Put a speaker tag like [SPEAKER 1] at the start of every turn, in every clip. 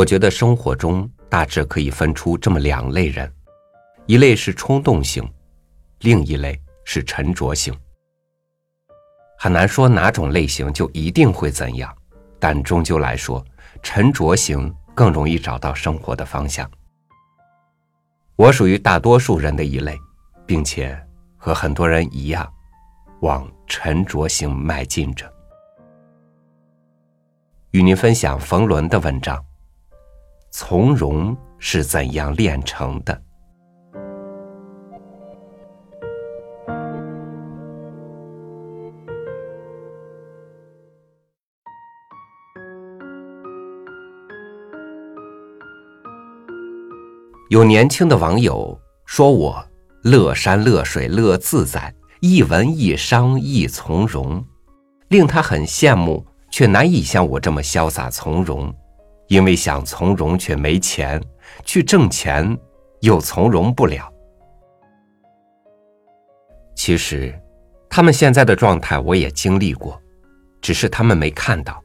[SPEAKER 1] 我觉得生活中大致可以分出这么两类人，一类是冲动型，另一类是沉着型。很难说哪种类型就一定会怎样，但终究来说，沉着型更容易找到生活的方向。我属于大多数人的一类，并且和很多人一样，往沉着型迈进着。与您分享冯仑的文章。从容是怎样炼成的？有年轻的网友说我乐山乐水乐自在，一文一商一从容，令他很羡慕，却难以像我这么潇洒从容。因为想从容却没钱，去挣钱又从容不了。其实，他们现在的状态我也经历过，只是他们没看到，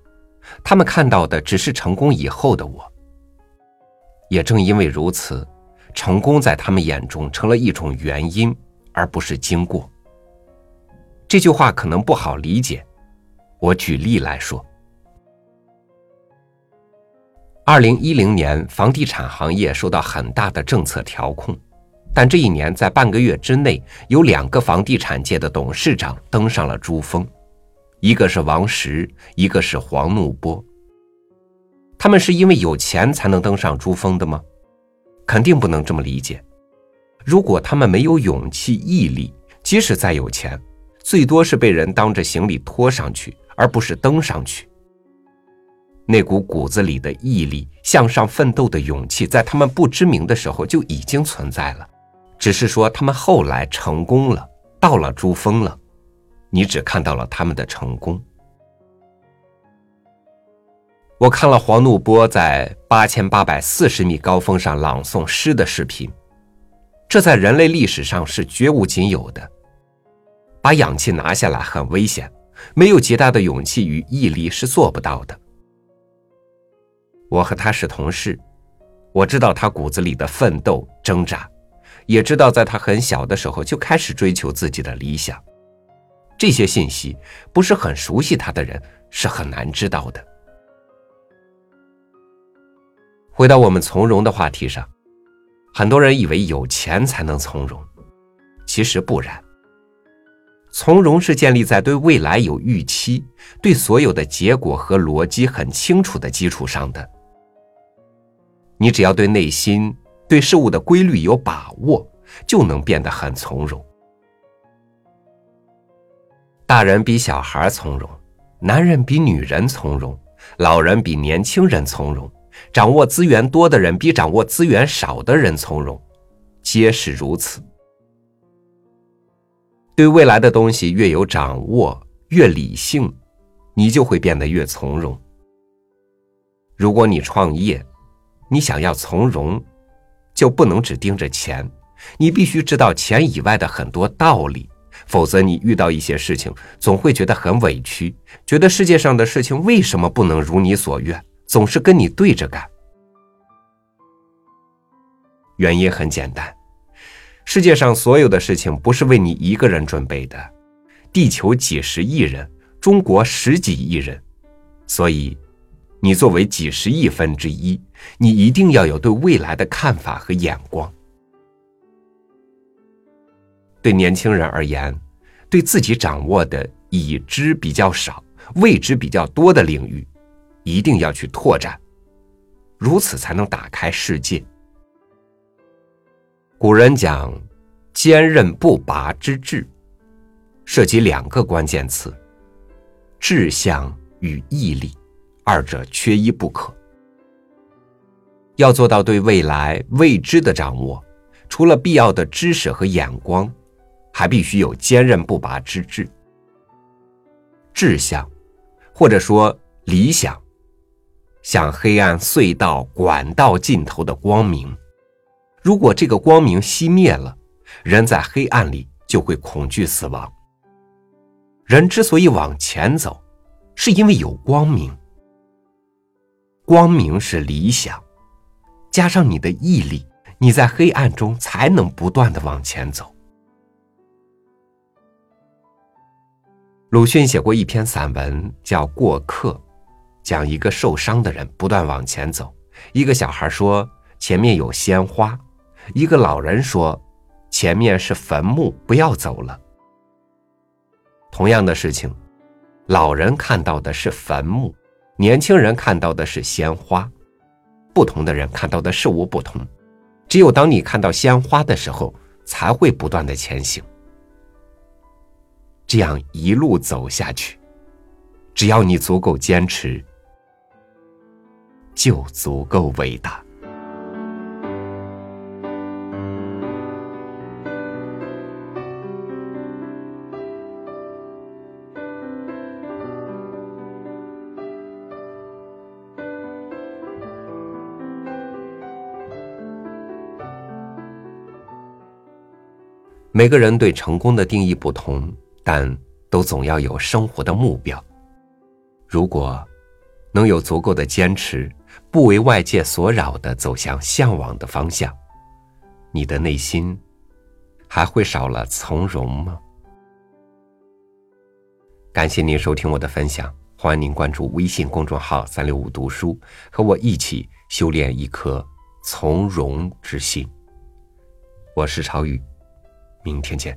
[SPEAKER 1] 他们看到的只是成功以后的我。也正因为如此，成功在他们眼中成了一种原因，而不是经过。这句话可能不好理解，我举例来说。二零一零年，房地产行业受到很大的政策调控，但这一年在半个月之内，有两个房地产界的董事长登上了珠峰，一个是王石，一个是黄怒波。他们是因为有钱才能登上珠峰的吗？肯定不能这么理解。如果他们没有勇气、毅力，即使再有钱，最多是被人当着行李拖上去，而不是登上去。那股骨子里的毅力、向上奋斗的勇气，在他们不知名的时候就已经存在了，只是说他们后来成功了，到了珠峰了，你只看到了他们的成功。我看了黄怒波在八千八百四十米高峰上朗诵诗的视频，这在人类历史上是绝无仅有的。把氧气拿下来很危险，没有极大的勇气与毅力是做不到的。我和他是同事，我知道他骨子里的奋斗挣扎，也知道在他很小的时候就开始追求自己的理想。这些信息不是很熟悉他的人是很难知道的。回到我们从容的话题上，很多人以为有钱才能从容，其实不然。从容是建立在对未来有预期、对所有的结果和逻辑很清楚的基础上的。你只要对内心、对事物的规律有把握，就能变得很从容。大人比小孩从容，男人比女人从容，老人比年轻人从容，掌握资源多的人比掌握资源少的人从容，皆是如此。对未来的东西越有掌握，越理性，你就会变得越从容。如果你创业，你想要从容，就不能只盯着钱，你必须知道钱以外的很多道理，否则你遇到一些事情，总会觉得很委屈，觉得世界上的事情为什么不能如你所愿，总是跟你对着干。原因很简单。世界上所有的事情不是为你一个人准备的，地球几十亿人，中国十几亿人，所以，你作为几十亿分之一，你一定要有对未来的看法和眼光。对年轻人而言，对自己掌握的已知比较少、未知比较多的领域，一定要去拓展，如此才能打开世界。古人讲“坚韧不拔之志”，涉及两个关键词：志向与毅力，二者缺一不可。要做到对未来未知的掌握，除了必要的知识和眼光，还必须有坚韧不拔之志。志向，或者说理想，像黑暗隧道管道尽头的光明。如果这个光明熄灭了，人在黑暗里就会恐惧死亡。人之所以往前走，是因为有光明。光明是理想，加上你的毅力，你在黑暗中才能不断的往前走。鲁迅写过一篇散文，叫《过客》，讲一个受伤的人不断往前走。一个小孩说：“前面有鲜花。”一个老人说：“前面是坟墓，不要走了。”同样的事情，老人看到的是坟墓，年轻人看到的是鲜花。不同的人看到的事物不同，只有当你看到鲜花的时候，才会不断的前行。这样一路走下去，只要你足够坚持，就足够伟大。每个人对成功的定义不同。但都总要有生活的目标。如果能有足够的坚持，不为外界所扰的走向向往的方向，你的内心还会少了从容吗？感谢您收听我的分享，欢迎您关注微信公众号“三六五读书”，和我一起修炼一颗从容之心。我是超宇，明天见。